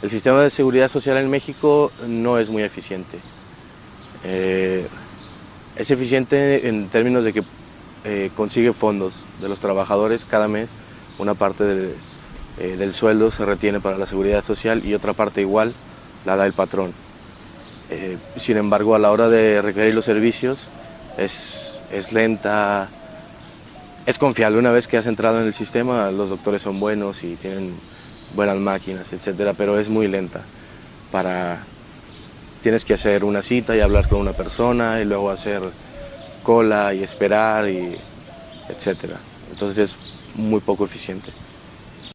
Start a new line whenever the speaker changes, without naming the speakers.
El sistema de seguridad social en México no es muy eficiente. Eh, es eficiente en términos de que eh, consigue fondos de los trabajadores cada mes, una parte eh, del sueldo se retiene para la seguridad social y otra parte igual la da el patrón. sin embargo, a la hora de requerir los servicios es, es lenta, es confiable. Una vez que has entrado en el sistema, los doctores son buenos y tienen buenas máquinas, etcétera, pero es muy lenta. Para tienes que hacer una cita y hablar con una persona y luego hacer cola y esperar y etcétera. Entonces es muy poco eficiente.